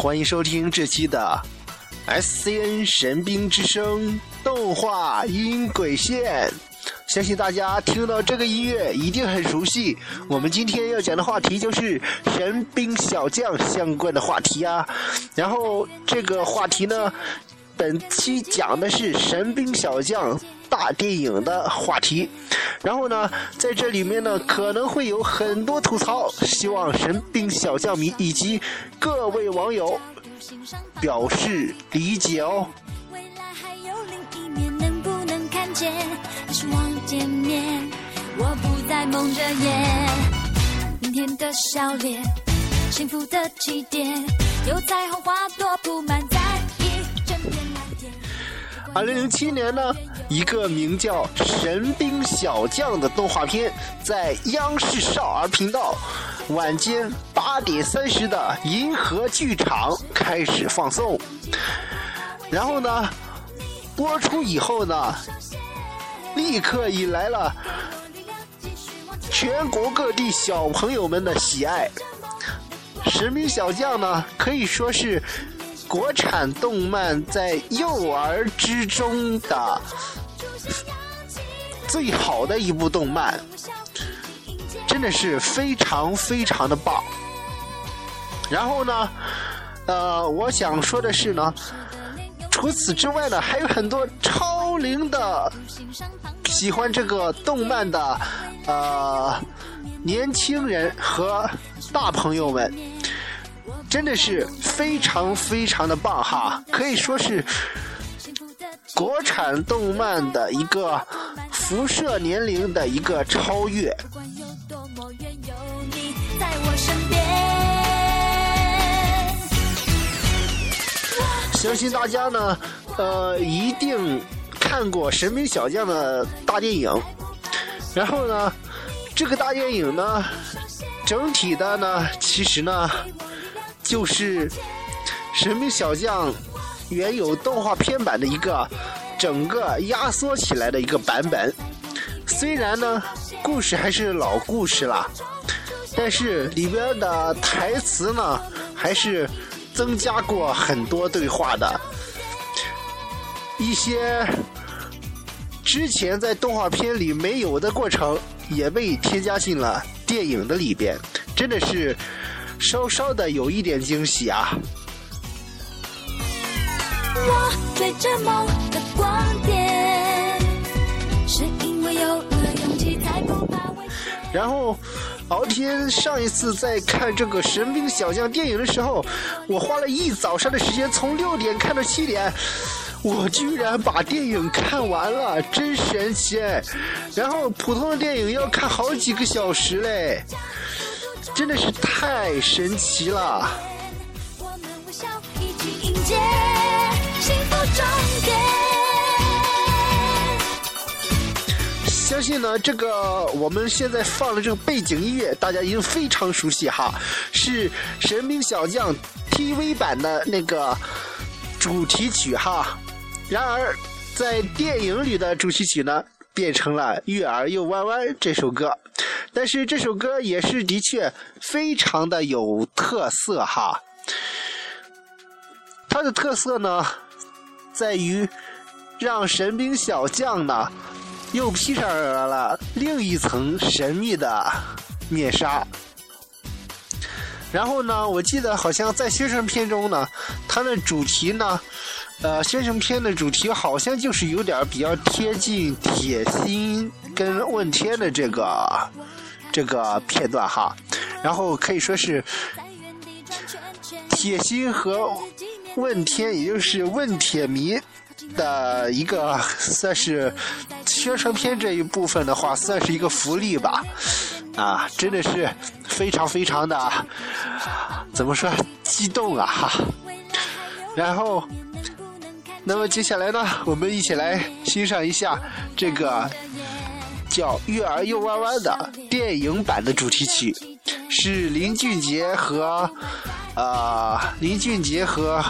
欢迎收听这期的 SCN 神兵之声动画音轨线。相信大家听到这个音乐一定很熟悉。我们今天要讲的话题就是神兵小将相关的话题啊。然后这个话题呢，本期讲的是神兵小将大电影的话题。然后呢，在这里面呢，可能会有很多吐槽，希望神兵小将迷以及各位网友表示理解哦。未来还有另一面，能不能看见？希望见面，我不再蒙着眼。明天的笑脸，幸福的起点，有彩虹花朵铺满在一整片蓝天。二零零七年呢，一个名叫《神兵小将》的动画片在央视少儿频道晚间八点三十的银河剧场开始放送。然后呢，播出以后呢，立刻引来了全国各地小朋友们的喜爱。《神兵小将》呢，可以说是国产动漫在幼儿之中的最好的一部动漫，真的是非常非常的棒。然后呢，呃，我想说的是呢，除此之外呢，还有很多超龄的喜欢这个动漫的呃年轻人和大朋友们。真的是非常非常的棒哈，可以说是国产动漫的一个辐射年龄的一个超越。相信大家呢，呃，一定看过《神兵小将》的大电影。然后呢，这个大电影呢，整体的呢，其实呢，就是《神兵小将》原有动画片版的一个整个压缩起来的一个版本。虽然呢，故事还是老故事了，但是里边的台词呢，还是增加过很多对话的，一些之前在动画片里没有的过程，也被添加进了电影的里边，真的是稍稍的有一点惊喜啊！我追着梦的光点，是因为有了勇气，才不怕危险。然后，敖天上一次在看这个《神兵小将》电影的时候，我花了一早上的时间，从六点看到七点，我居然把电影看完了，真神奇哎！然后普通的电影要看好几个小时嘞，真的是太神奇了。相信呢，这个我们现在放的这个背景音乐，大家已经非常熟悉哈，是《神兵小将》TV 版的那个主题曲哈。然而，在电影里的主题曲呢，变成了《月儿又弯弯》这首歌，但是这首歌也是的确非常的有特色哈。它的特色呢，在于让神兵小将呢。又披上了另一层神秘的面纱。然后呢，我记得好像在宣传片中呢，它的主题呢，呃，宣传片的主题好像就是有点比较贴近铁心跟问天的这个这个片段哈。然后可以说是铁心和问天，也就是问铁迷的一个算是。宣传片这一部分的话，算是一个福利吧，啊，真的是非常非常的，怎么说激动啊哈。然后，那么接下来呢，我们一起来欣赏一下这个叫《月儿又弯弯》的电影版的主题曲，是林俊杰和呃林俊杰和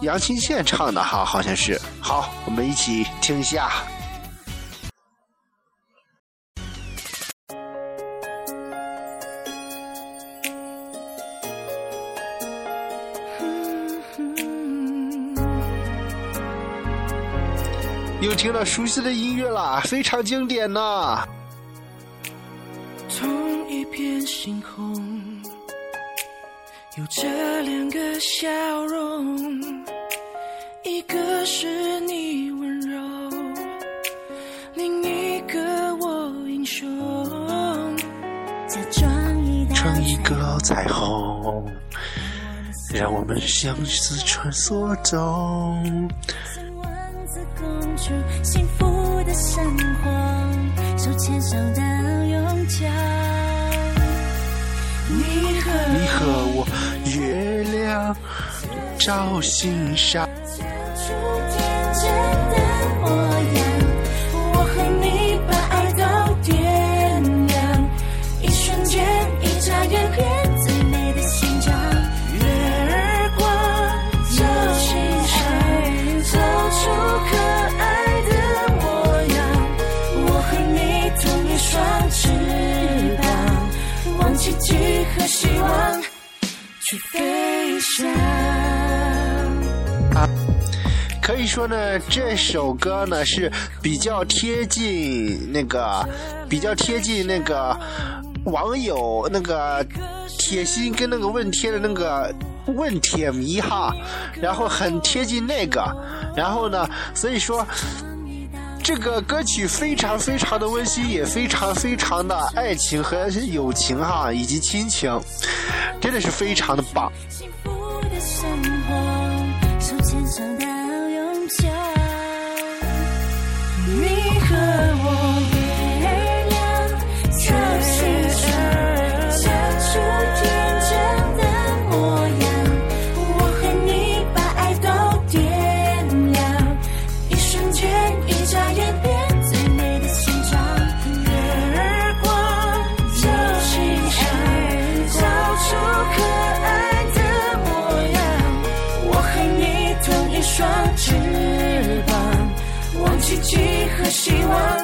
杨清宪唱的哈，好像是。好，我们一起听一下。又听到熟悉的音乐啦，非常经典呐。同一片星空，有着两个笑容，一个是你温柔，另一个我英雄。再装一道成一个彩虹，让我们相思穿梭中。幸福的生活，手牵手到永久。你和你和我，月亮照心上。去飞翔。可以说呢，这首歌呢是比较贴近那个，比较贴近那个网友那个铁心跟那个问贴的那个问铁迷哈，然后很贴近那个，然后呢，所以说这个歌曲非常非常的温馨，也非常非常的爱情和友情哈，以及亲情，真的是非常的棒。幸福的生活，手牵手和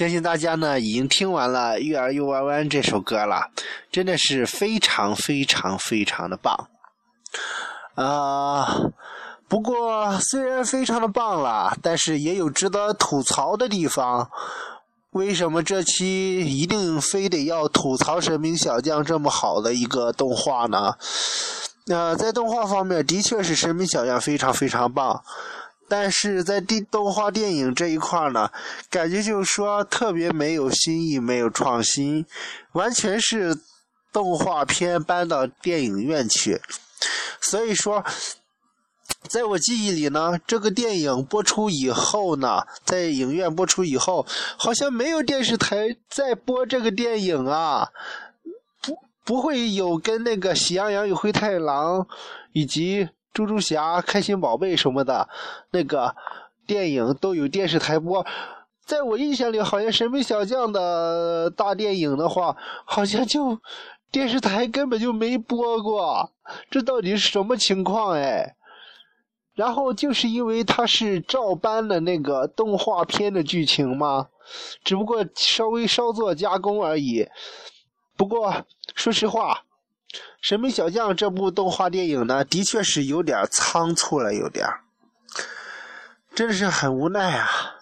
相信大家呢已经听完了《月儿又弯弯》这首歌了，真的是非常非常非常的棒。啊、不过虽然非常的棒了，但是也有值得吐槽的地方。为什么这期一定非得要吐槽《神兵小将》这么好的一个动画呢？呃，在动画方面，的确是《神兵小将》非常非常棒。但是在电动画电影这一块呢，感觉就是说特别没有新意，没有创新，完全是动画片搬到电影院去。所以说，在我记忆里呢，这个电影播出以后呢，在影院播出以后，好像没有电视台在播这个电影啊，不不会有跟那个《喜羊羊与灰太狼》以及猪猪侠、开心宝贝什么的那个电影都有电视台播。在我印象里，好像《神秘小将》的大电影的话，好像就电视台根本就没播过，这到底是什么情况哎？然后就是因为它是照搬了那个动画片的剧情嘛，只不过稍微稍作加工而已。不过说实话，《神秘小将》这部动画电影呢，的确是有点仓促了，有点，真是很无奈啊。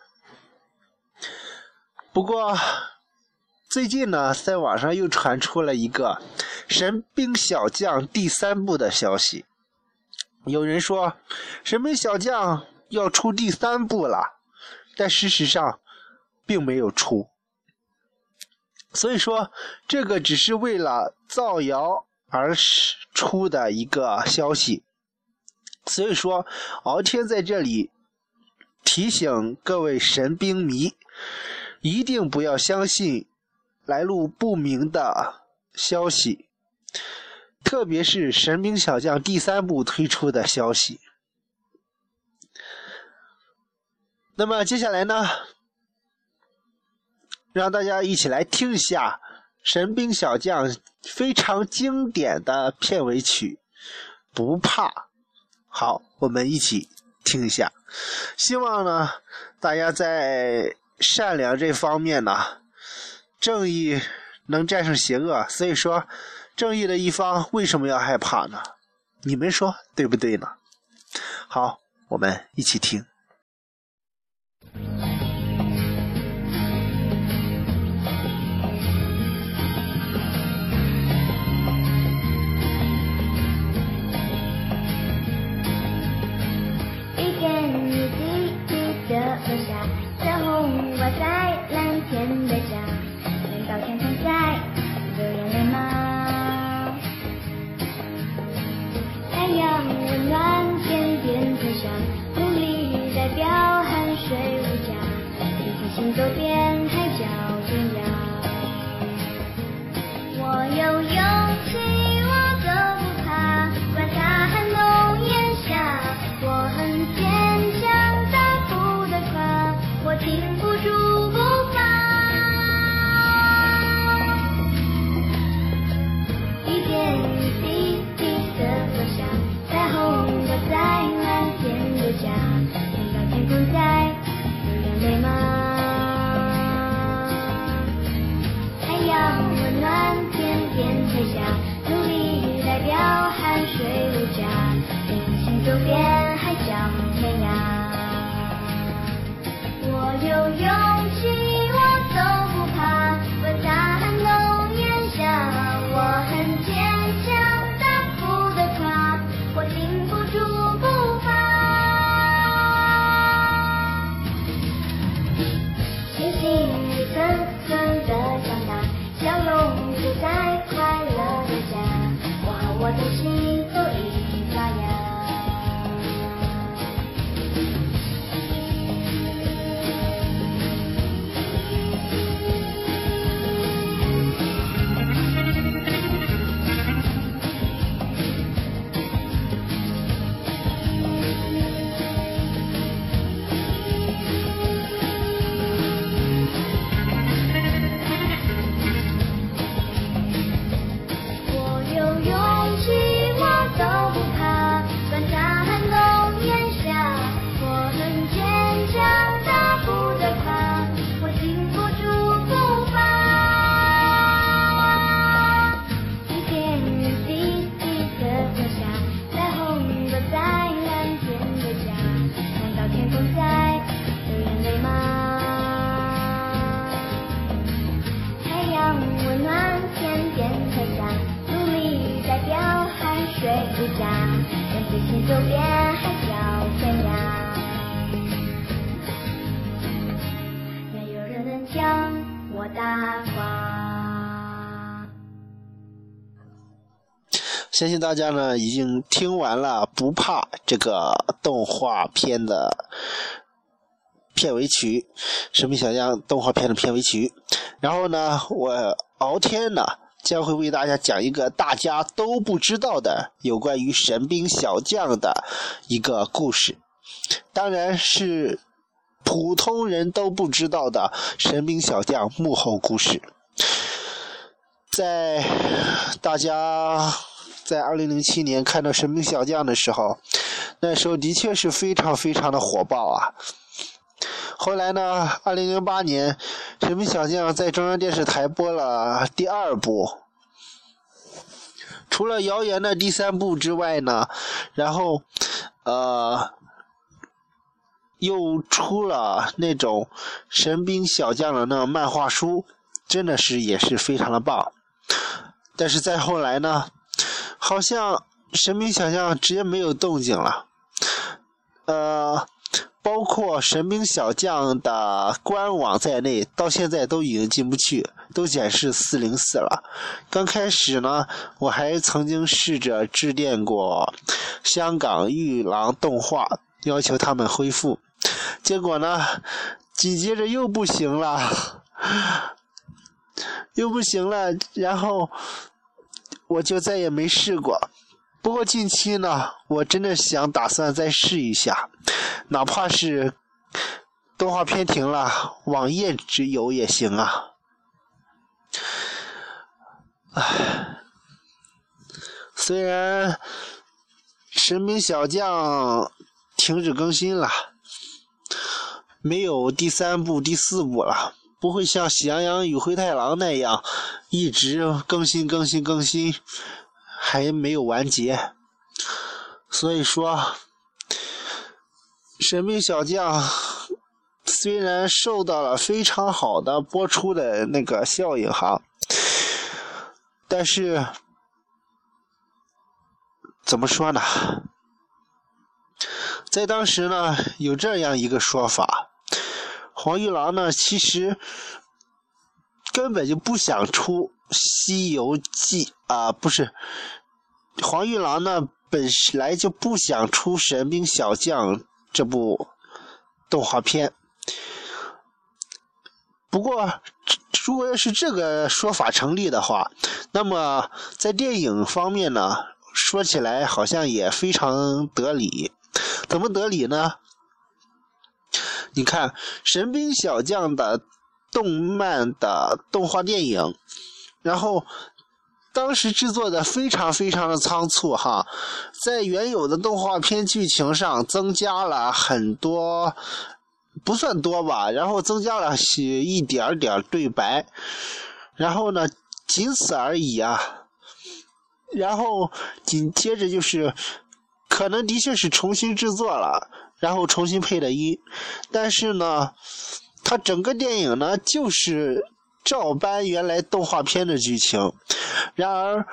不过最近呢，在网上又传出了一个《神兵小将》第三部的消息。有人说《神兵小将》要出第三部了，但事实上并没有出。所以说，这个只是为了造谣而出的一个消息。所以说，敖天在这里提醒各位神兵迷，一定不要相信来路不明的消息。特别是《神兵小将》第三部推出的消息。那么接下来呢，让大家一起来听一下《神兵小将》非常经典的片尾曲《不怕》。好，我们一起听一下。希望呢，大家在善良这方面呢，正义能战胜邪恶。所以说。正义的一方为什么要害怕呢？你们说对不对呢？好，我们一起听。走遍海角天涯。我有勇大家呢已经听完了《不怕》这个动画片的片尾曲，《神秘小将》动画片的片尾曲。然后呢，我敖天呢将会为大家讲一个大家都不知道的有关于神兵小将的一个故事，当然是普通人都不知道的神兵小将幕后故事。在大家在二零零七年看到《神兵小将》的时候，那时候的确是非常非常的火爆啊。后来呢，二零零八年，《神兵小将》在中央电视台播了第二部，除了谣言的第三部之外呢，然后呃。又出了那种神兵小将的那漫画书，真的是也是非常的棒。但是再后来呢，好像神兵小将直接没有动静了。呃，包括神兵小将的官网在内，到现在都已经进不去，都显示四零四了。刚开始呢，我还曾经试着致电过香港玉郎动画，要求他们恢复。结果呢，紧接着又不行了，又不行了，然后我就再也没试过。不过近期呢，我真的想打算再试一下，哪怕是动画片停了，网页只有也行啊。唉，虽然《神兵小将》停止更新了。没有第三部、第四部了，不会像《喜羊羊与灰太狼》那样一直更新、更新、更新，还没有完结。所以说，《神秘小将》虽然受到了非常好的播出的那个效应哈，但是怎么说呢？在当时呢，有这样一个说法，黄玉郎呢其实根本就不想出《西游记》啊，不是，黄玉郎呢本来就不想出《神兵小将》这部动画片。不过，如果要是这个说法成立的话，那么在电影方面呢，说起来好像也非常得理。怎么得理呢？你看《神兵小将》的动漫的动画电影，然后当时制作的非常非常的仓促哈，在原有的动画片剧情上增加了很多，不算多吧，然后增加了些一点点对白，然后呢，仅此而已啊，然后紧接着就是。可能的确是重新制作了，然后重新配的音，但是呢，它整个电影呢就是照搬原来动画片的剧情。然而，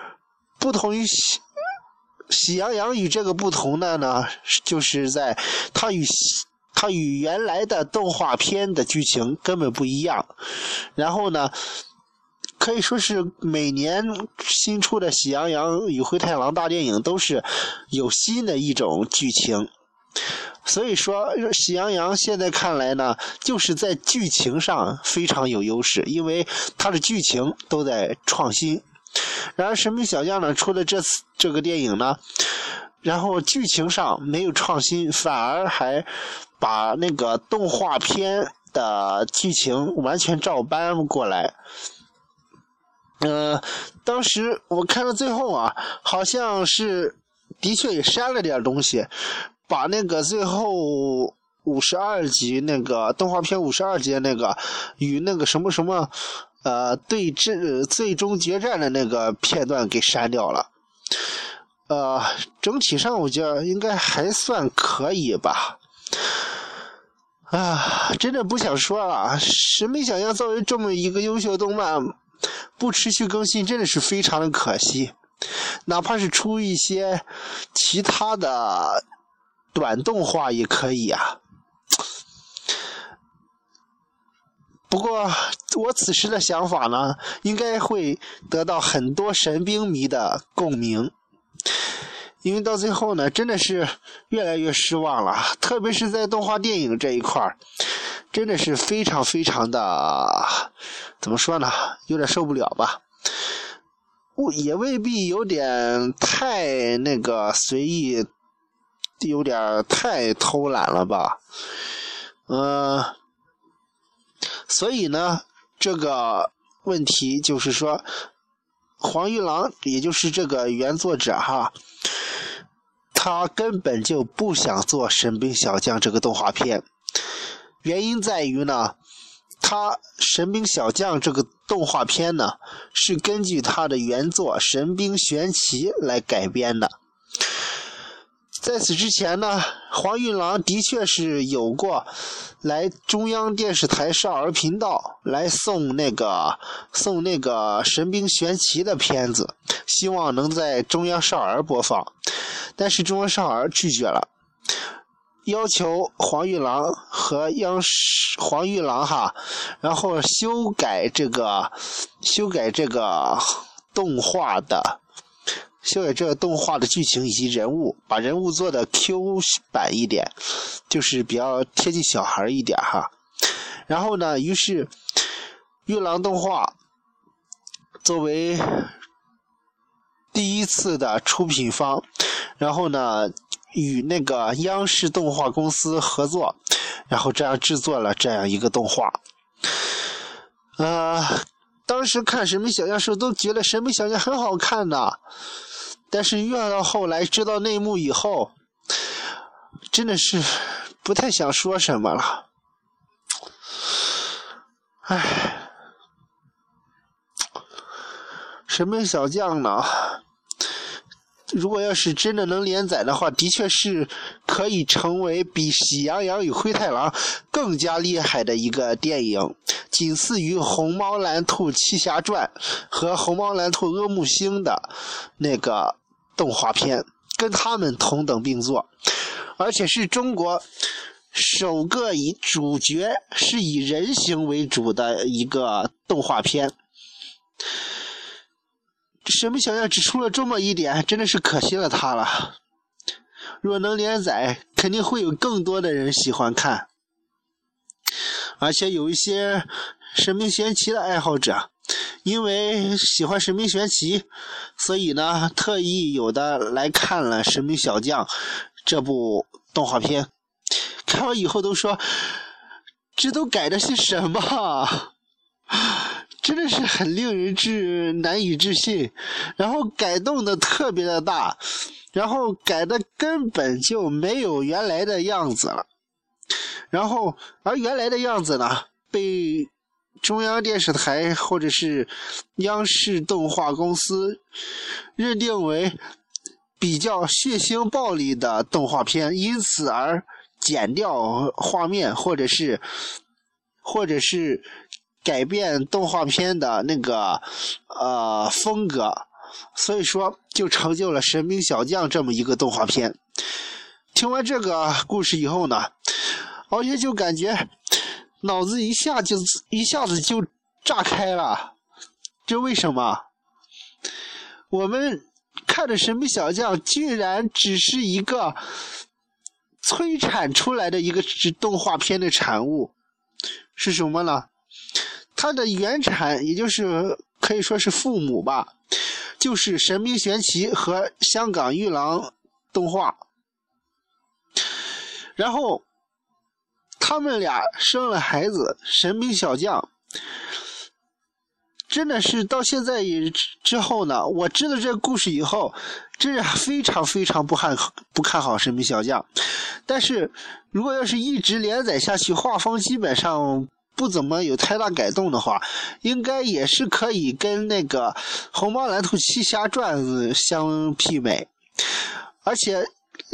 不同于喜喜羊羊与这个不同的呢，就是在它与它与原来的动画片的剧情根本不一样。然后呢？可以说是每年新出的《喜羊羊与灰太狼》大电影都是有新的一种剧情，所以说《喜羊羊》现在看来呢，就是在剧情上非常有优势，因为它的剧情都在创新。然而《神秘小将》呢出的这次这个电影呢，然后剧情上没有创新，反而还把那个动画片的剧情完全照搬过来。嗯，当时我看到最后啊，好像是的确也删了点东西，把那个最后五十二集那个动画片五十二集那个与那个什么什么呃对阵最终决战的那个片段给删掉了。呃，整体上我觉得应该还算可以吧。啊，真的不想说了，谁没想象作为这么一个优秀动漫。不持续更新真的是非常的可惜，哪怕是出一些其他的短动画也可以啊。不过我此时的想法呢，应该会得到很多神兵迷的共鸣，因为到最后呢，真的是越来越失望了，特别是在动画电影这一块儿。真的是非常非常的，怎么说呢？有点受不了吧？也未必有点太那个随意，有点太偷懒了吧？嗯，所以呢，这个问题就是说，黄玉郎，也就是这个原作者哈，他根本就不想做《神兵小将》这个动画片，原因在于呢，他《神兵小将》这个动画片呢是根据他的原作《神兵玄奇》来改编的。在此之前呢，黄玉郎的确是有过来中央电视台少儿频道来送那个送那个《神兵玄奇》的片子，希望能在中央少儿播放，但是中央少儿拒绝了，要求黄玉郎和央视黄玉郎哈，然后修改这个修改这个动画的。修改这个动画的剧情以及人物，把人物做的 Q 版一点，就是比较贴近小孩一点哈。然后呢，于是玉郎动画作为第一次的出品方，然后呢与那个央视动画公司合作，然后这样制作了这样一个动画。呃，当时看《神秘小将》时候都觉得《神秘小将》很好看的。但是越到后来知道内幕以后，真的是不太想说什么了。唉，神兵小将呢？如果要是真的能连载的话，的确是可以成为比《喜羊羊与灰太狼》更加厉害的一个电影，仅次于《红猫蓝兔七侠传》和《红猫蓝兔阿木星》的那个动画片，跟他们同等并作，而且是中国首个以主角是以人形为主的一个动画片。神秘小将只出了这么一点，真的是可惜了他了。若能连载，肯定会有更多的人喜欢看，而且有一些神秘玄奇的爱好者，因为喜欢神秘玄奇，所以呢，特意有的来看了《神秘小将》这部动画片，看完以后都说：“这都改的是什么？”真的是很令人至难以置信，然后改动的特别的大，然后改的根本就没有原来的样子了，然后而原来的样子呢，被中央电视台或者是央视动画公司认定为比较血腥暴力的动画片，因此而剪掉画面，或者是或者是。改变动画片的那个呃风格，所以说就成就了《神兵小将》这么一个动画片。听完这个故事以后呢，敖学就感觉脑子一下就一下子就炸开了。这为什么？我们看的《神兵小将》居然只是一个催产出来的一个动画片的产物，是什么呢？它的原产，也就是可以说是父母吧，就是《神兵玄奇》和香港玉郎动画，然后他们俩生了孩子，神兵小将，真的是到现在也之后呢，我知道这个故事以后，真是非常非常不看不看好神兵小将，但是如果要是一直连载下去，画风基本上。不怎么有太大改动的话，应该也是可以跟那个《红猫蓝兔七侠传》相媲美。而且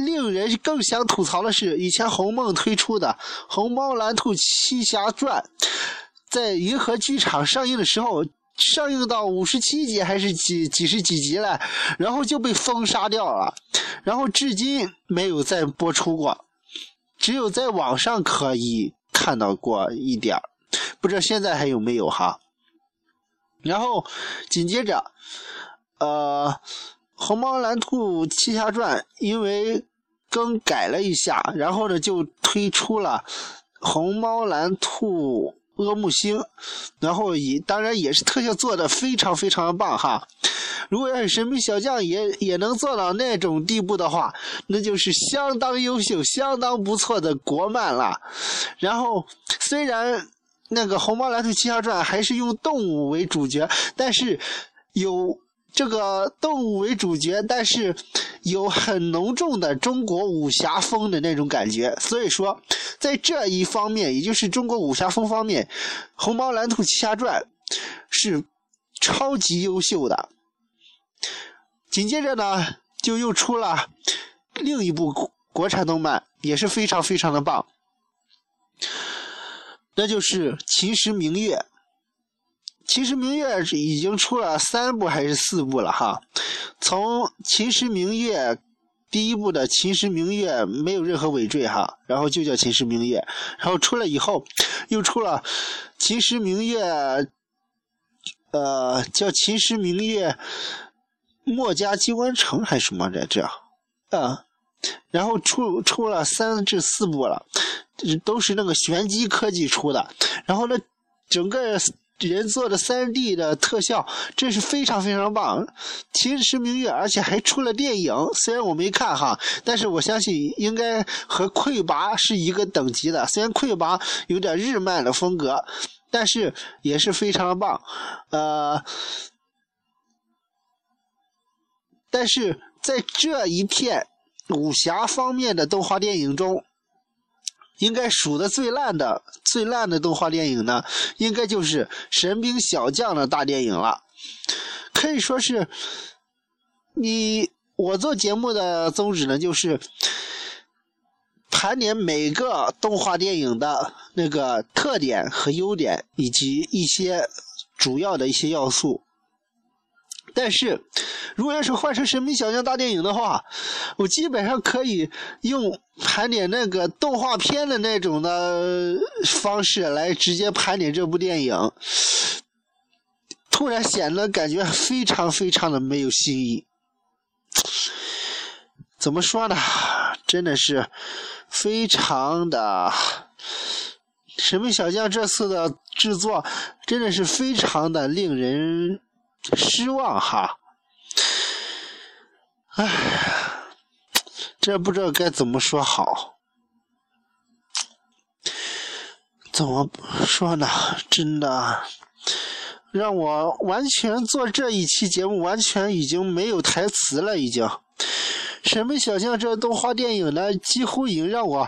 令人更想吐槽的是，以前红梦推出的《红猫蓝兔七侠传》在银河剧场上映的时候，上映到五十七集还是几几十几集了，然后就被封杀掉了，然后至今没有再播出过，只有在网上可以看到过一点。不知道现在还有没有哈？然后紧接着，呃，《红猫蓝兔七侠传》因为更改了一下，然后呢就推出了《红猫蓝兔阿木星》，然后也当然也是特效做的非常非常的棒哈。如果要是神秘小将也也能做到那种地步的话，那就是相当优秀、相当不错的国漫了。然后虽然。那个《红猫蓝兔七侠传》还是用动物为主角，但是有这个动物为主角，但是有很浓重的中国武侠风的那种感觉。所以说，在这一方面，也就是中国武侠风方面，《虹猫蓝兔七侠传》是超级优秀的。紧接着呢，就又出了另一部国产动漫，也是非常非常的棒，那就是《秦时明月》。《秦时明月》已经出了三部还是四部了哈？从《秦时明月》第一部的《秦时明月》没有任何尾缀哈，然后就叫《秦时明月》，然后出了以后又出了《秦时明月》，呃，叫《秦时明月》。墨家机关城还是什么来着？啊，然后出出了三至四部了，都是那个玄机科技出的。然后呢，整个人做的三 D 的特效，真是非常非常棒。《秦时明月》，而且还出了电影，虽然我没看哈，但是我相信应该和《溃拔》是一个等级的。虽然《溃拔》有点日漫的风格，但是也是非常棒。呃。但是在这一片武侠方面的动画电影中，应该数的最烂的、最烂的动画电影呢，应该就是《神兵小将》的大电影了。可以说是，你我做节目的宗旨呢，就是盘点每个动画电影的那个特点和优点，以及一些主要的一些要素。但是，如果要是换成《神秘小将》大电影的话，我基本上可以用盘点那个动画片的那种的方式来直接盘点这部电影，突然显得感觉非常非常的没有新意。怎么说呢？真的是非常的，《神秘小将》这次的制作真的是非常的令人。失望哈，哎，这不知道该怎么说好，怎么说呢？真的让我完全做这一期节目，完全已经没有台词了，已经。神秘小将这动画电影呢，几乎已经让我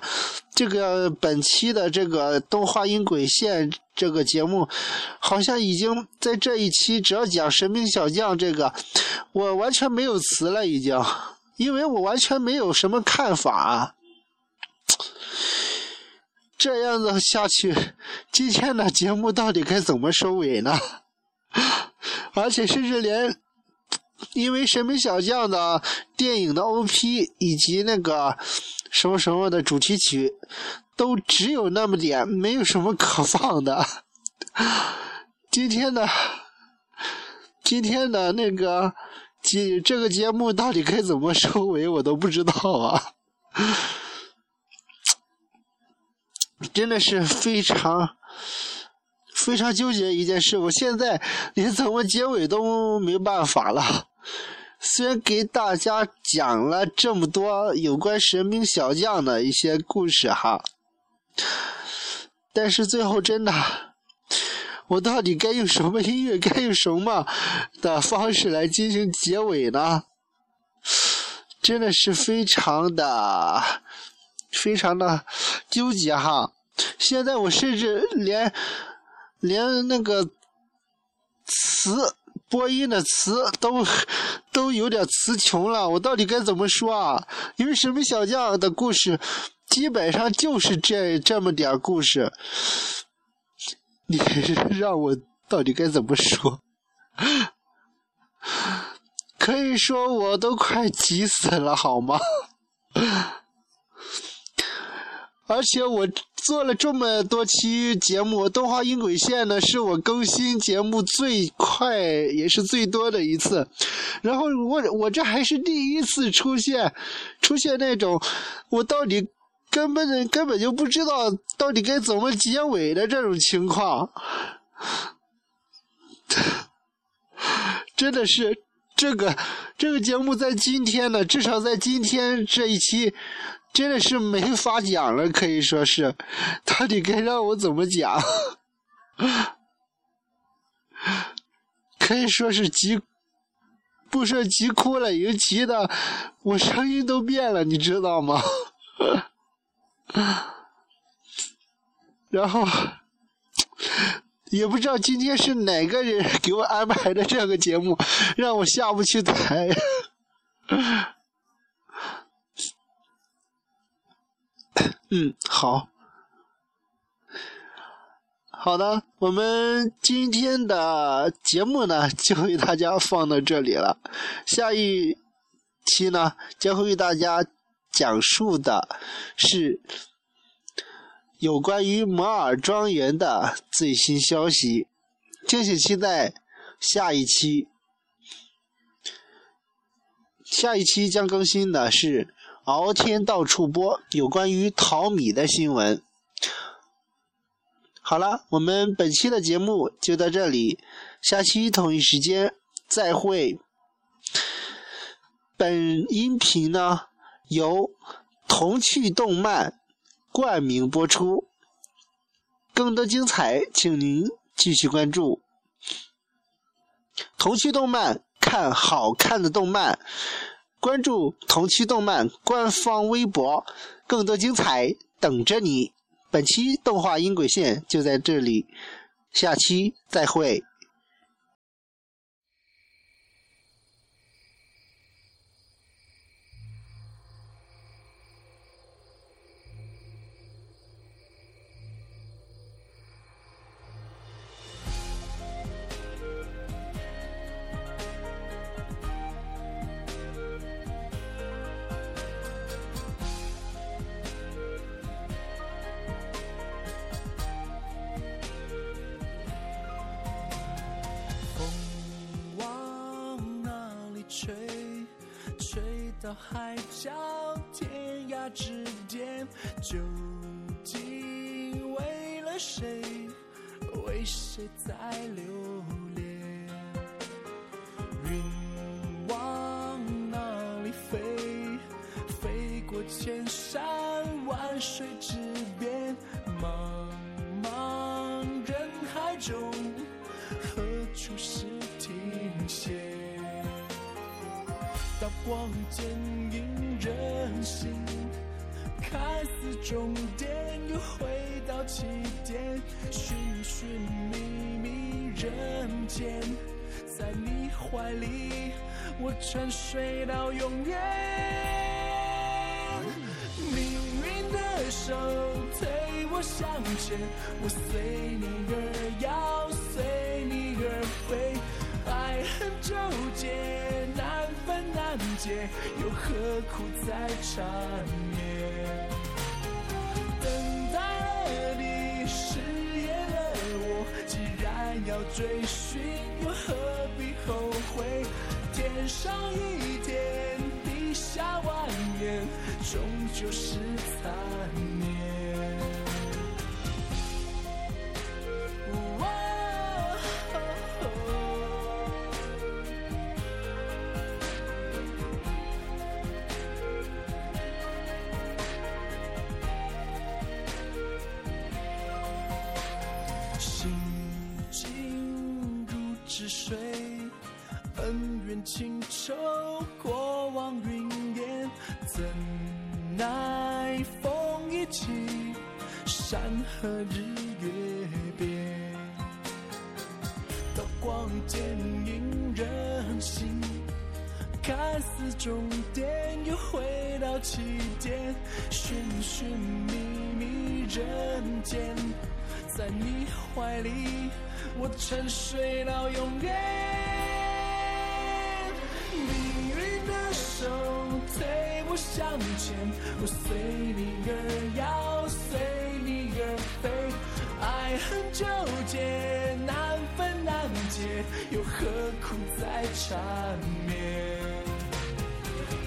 这个本期的这个动画音轨线这个节目，好像已经在这一期只要讲神兵小将这个，我完全没有词了，已经，因为我完全没有什么看法。这样子下去，今天的节目到底该怎么收尾呢？而且甚至连。因为《神秘小将》的电影的 OP 以及那个什么什么的主题曲，都只有那么点，没有什么可放的。今天的今天的那个节这个节目到底该怎么收尾，我都不知道啊！真的是非常非常纠结一件事，我现在连怎么结尾都没办法了。虽然给大家讲了这么多有关神兵小将的一些故事哈，但是最后真的，我到底该用什么音乐，该用什么的方式来进行结尾呢？真的是非常的、非常的纠结哈。现在我甚至连连那个词。播音的词都都有点词穷了，我到底该怎么说啊？因为神秘小将的故事基本上就是这这么点故事，你 让我到底该怎么说？可以说我都快急死了，好吗？而且我做了这么多期节目，动画音轨线呢是我更新节目最快也是最多的一次。然后我我这还是第一次出现出现那种我到底根本根本就不知道到底该怎么结尾的这种情况，真的是这个这个节目在今天呢，至少在今天这一期。真的是没法讲了，可以说是，到底该让我怎么讲？可以说是极不说急哭了，已经急的我声音都变了，你知道吗？然后也不知道今天是哪个人给我安排的这个节目，让我下不去台。嗯，好。好的，我们今天的节目呢，就为大家放到这里了。下一期呢，将会为大家讲述的是有关于摩尔庄园的最新消息，敬请期待下一期。下一期将更新的是敖天到处播有关于淘米的新闻。好了，我们本期的节目就到这里，下期同一时间再会。本音频呢由童趣动漫冠名播出，更多精彩，请您继续关注童趣动漫，看好看的动漫，关注童趣动漫官方微博，更多精彩等着你。本期动画音轨线就在这里，下期再会。到海角天涯之间，究竟为了谁？为谁在流终点，又回到起点。寻寻觅觅人间，在你怀里，我沉睡到永远。命运的手推我向前，我随你而摇，随你而飞。爱恨纠结，难分难解，又何苦再缠绵？追寻，又何必后悔？天上一天，地下万年，终究是残念。和日月变。刀光剑影人心，看似终点，又回到起点，寻寻觅觅人间。在你怀里，我沉睡到永远。命运的手推我向前，我随你而摇，随你而飞。爱恨纠结，难分难解，又何苦再缠绵？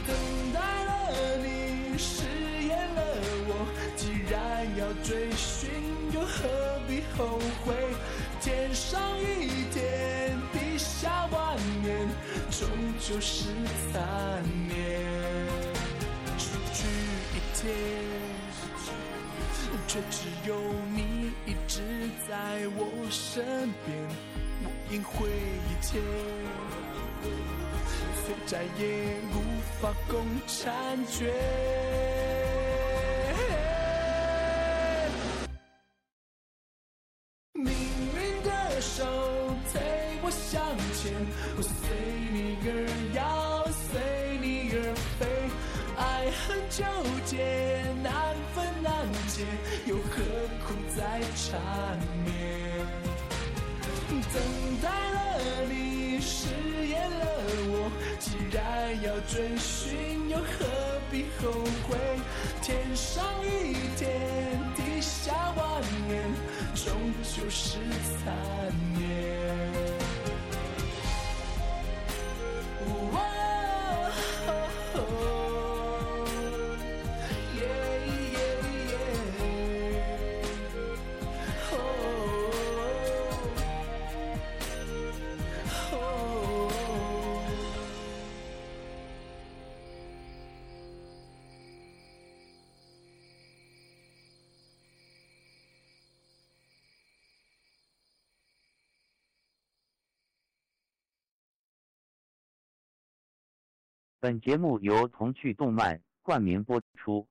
等待了你，誓言了我，既然要追寻，又何必后悔？天上一天，地下万年，终究是残念。失去一天，却只有你一直在我身边，我赢回一切，却再也无法共婵娟。缠绵？等待了你，誓言了我，既然要追寻，又何必后悔？天上一天，地下万年，终究是残念。本节目由童趣动漫冠名播出。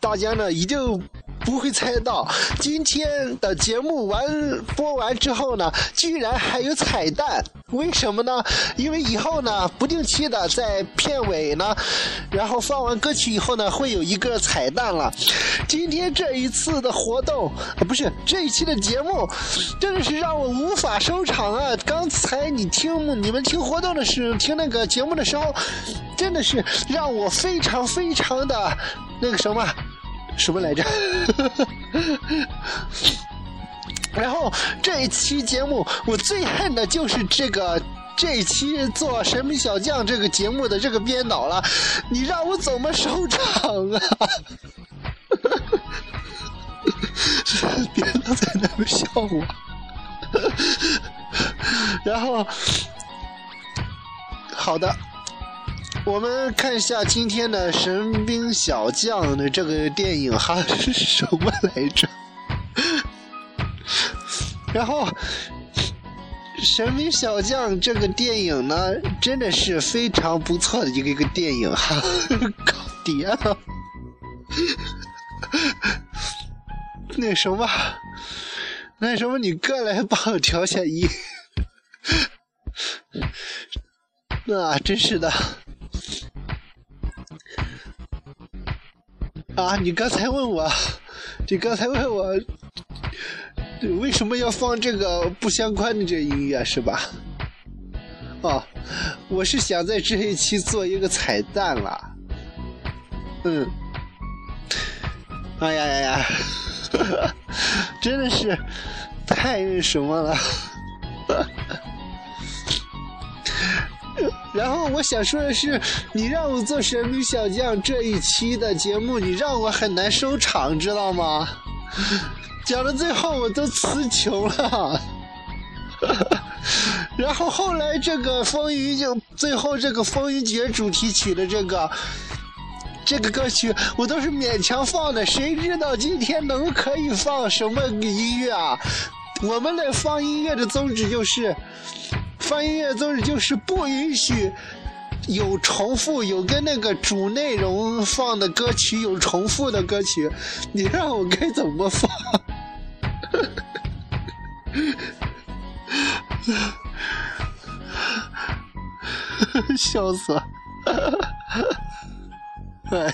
大家呢一定不会猜到，今天的节目完播完之后呢，居然还有彩蛋。为什么呢？因为以后呢，不定期的在片尾呢，然后放完歌曲以后呢，会有一个彩蛋了。今天这一次的活动，不是这一期的节目，真的是让我无法收场啊！刚才你听你们听活动的时候，听那个节目的时候，真的是让我非常非常的那个什么什么来着？然后这一期节目，我最恨的就是这个这一期做《神秘小将》这个节目的这个编导了，你让我怎么收场啊？别都在那边笑我。然后，好的，我们看一下今天的《神兵小将》的这个电影哈是什么来着？然后，《神兵小将》这个电影呢，真的是非常不错的一个一个电影哈，搞爹了。那什么，那什么，你过来帮我调下音。那、真是的。啊，你刚才问我，你刚才问我，为什么要放这个不相关的这音乐是吧？哦，我是想在这一期做一个彩蛋啦。嗯。哎呀呀呀！真的是太那什么了。然后我想说的是，你让我做《神秘小将》这一期的节目，你让我很难收场，知道吗？讲到最后我都词穷了。然后后来这个风云就最后这个风云决主题曲的这个这个歌曲，我都是勉强放的，谁知道今天能可以放什么音乐啊？我们的放音乐的宗旨就是，放音乐宗旨就是不允许有重复，有跟那个主内容放的歌曲有重复的歌曲，你让我该怎么放？笑死了！哎呀。